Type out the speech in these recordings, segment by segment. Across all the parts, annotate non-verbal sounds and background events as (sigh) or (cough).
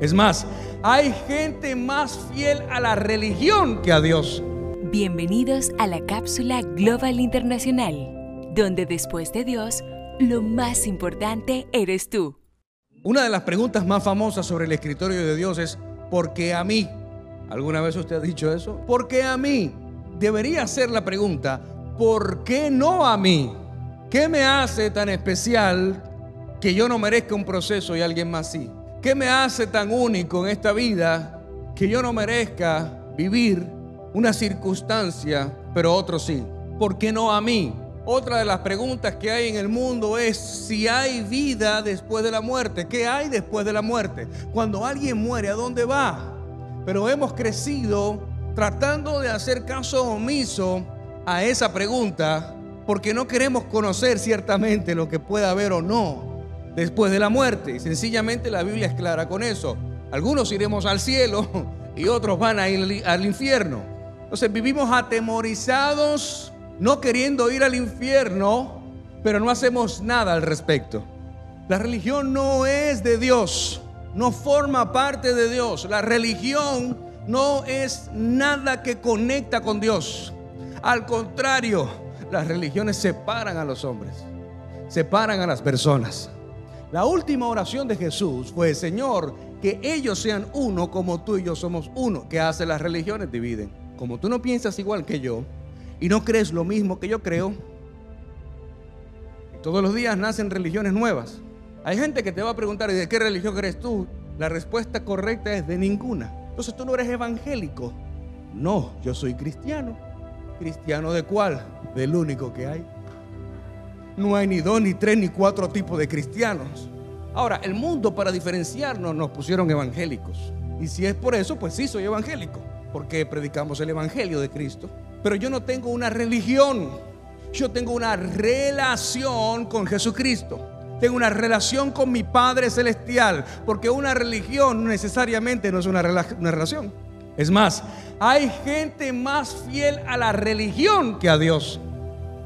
Es más, hay gente más fiel a la religión que a Dios. Bienvenidos a la cápsula Global Internacional, donde después de Dios, lo más importante eres tú. Una de las preguntas más famosas sobre el escritorio de Dios es, ¿por qué a mí? ¿Alguna vez usted ha dicho eso? ¿Por qué a mí? Debería ser la pregunta, ¿por qué no a mí? ¿Qué me hace tan especial que yo no merezca un proceso y alguien más sí? ¿Qué me hace tan único en esta vida que yo no merezca vivir una circunstancia, pero otro sí? ¿Por qué no a mí? Otra de las preguntas que hay en el mundo es si hay vida después de la muerte. ¿Qué hay después de la muerte? Cuando alguien muere, ¿a dónde va? Pero hemos crecido tratando de hacer caso omiso a esa pregunta porque no queremos conocer ciertamente lo que pueda haber o no después de la muerte. Y sencillamente la Biblia es clara con eso. Algunos iremos al cielo (laughs) y otros van a ir al infierno. Entonces vivimos atemorizados, no queriendo ir al infierno, pero no hacemos nada al respecto. La religión no es de Dios, no forma parte de Dios. La religión no es nada que conecta con Dios. Al contrario, las religiones separan a los hombres, separan a las personas. La última oración de Jesús fue, Señor, que ellos sean uno como tú y yo somos uno. ¿Qué hace las religiones? Dividen. Como tú no piensas igual que yo y no crees lo mismo que yo creo, todos los días nacen religiones nuevas. Hay gente que te va a preguntar, ¿y de qué religión crees tú? La respuesta correcta es de ninguna. Entonces tú no eres evangélico. No, yo soy cristiano. ¿Cristiano de cuál? Del único que hay no hay ni dos, ni tres, ni cuatro tipos de cristianos. Ahora, el mundo para diferenciarnos nos pusieron evangélicos. Y si es por eso, pues sí, soy evangélico, porque predicamos el Evangelio de Cristo. Pero yo no tengo una religión, yo tengo una relación con Jesucristo. Tengo una relación con mi Padre Celestial, porque una religión necesariamente no es una, una relación. Es más, hay gente más fiel a la religión que a Dios.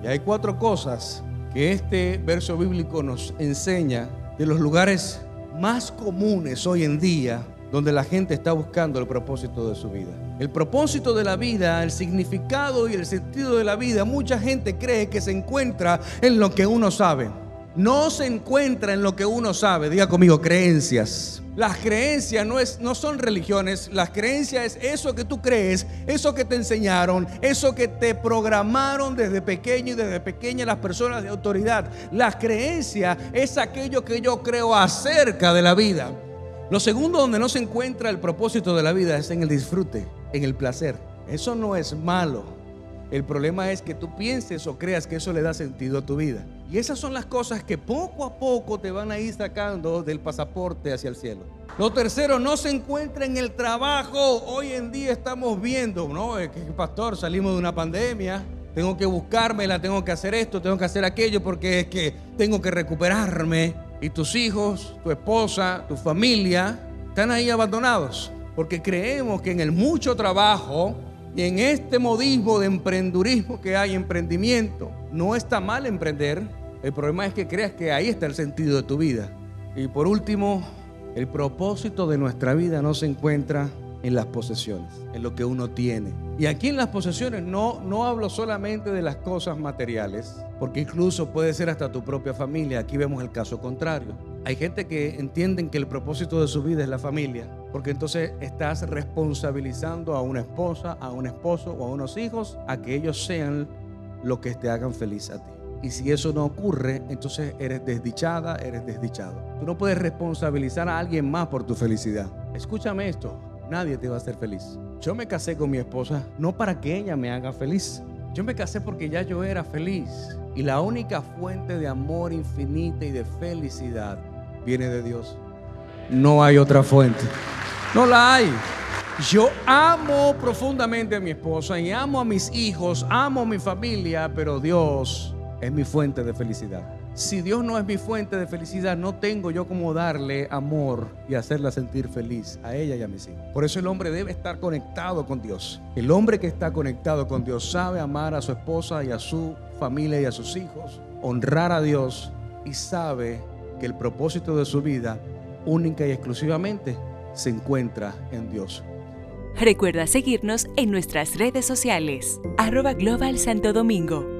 Y hay cuatro cosas que este verso bíblico nos enseña de los lugares más comunes hoy en día donde la gente está buscando el propósito de su vida. El propósito de la vida, el significado y el sentido de la vida, mucha gente cree que se encuentra en lo que uno sabe. No se encuentra en lo que uno sabe, diga conmigo, creencias. Las creencias no, es, no son religiones, las creencias es eso que tú crees, eso que te enseñaron, eso que te programaron desde pequeño y desde pequeña las personas de autoridad. Las creencias es aquello que yo creo acerca de la vida. Lo segundo donde no se encuentra el propósito de la vida es en el disfrute, en el placer. Eso no es malo. El problema es que tú pienses o creas que eso le da sentido a tu vida. Y esas son las cosas que poco a poco te van a ir sacando del pasaporte hacia el cielo. Lo tercero, no se encuentra en el trabajo. Hoy en día estamos viendo, ¿no? Que pastor, salimos de una pandemia. Tengo que buscármela, tengo que hacer esto, tengo que hacer aquello porque es que tengo que recuperarme. Y tus hijos, tu esposa, tu familia están ahí abandonados. Porque creemos que en el mucho trabajo y en este modismo de emprendurismo que hay, emprendimiento, no está mal emprender. El problema es que creas que ahí está el sentido de tu vida. Y por último, el propósito de nuestra vida no se encuentra en las posesiones, en lo que uno tiene. Y aquí en las posesiones no, no hablo solamente de las cosas materiales, porque incluso puede ser hasta tu propia familia. Aquí vemos el caso contrario. Hay gente que entienden que el propósito de su vida es la familia, porque entonces estás responsabilizando a una esposa, a un esposo o a unos hijos a que ellos sean lo que te hagan feliz a ti. Y si eso no ocurre, entonces eres desdichada, eres desdichado. Tú no puedes responsabilizar a alguien más por tu felicidad. Escúchame esto, nadie te va a hacer feliz. Yo me casé con mi esposa no para que ella me haga feliz. Yo me casé porque ya yo era feliz. Y la única fuente de amor infinita y de felicidad viene de Dios. No hay otra fuente. No la hay. Yo amo profundamente a mi esposa y amo a mis hijos, amo a mi familia, pero Dios es mi fuente de felicidad. Si Dios no es mi fuente de felicidad, no tengo yo como darle amor y hacerla sentir feliz a ella y a mis hijos. Por eso el hombre debe estar conectado con Dios. El hombre que está conectado con Dios sabe amar a su esposa y a su familia y a sus hijos, honrar a Dios y sabe que el propósito de su vida única y exclusivamente se encuentra en Dios. Recuerda seguirnos en nuestras redes sociales, arroba Global Santo Domingo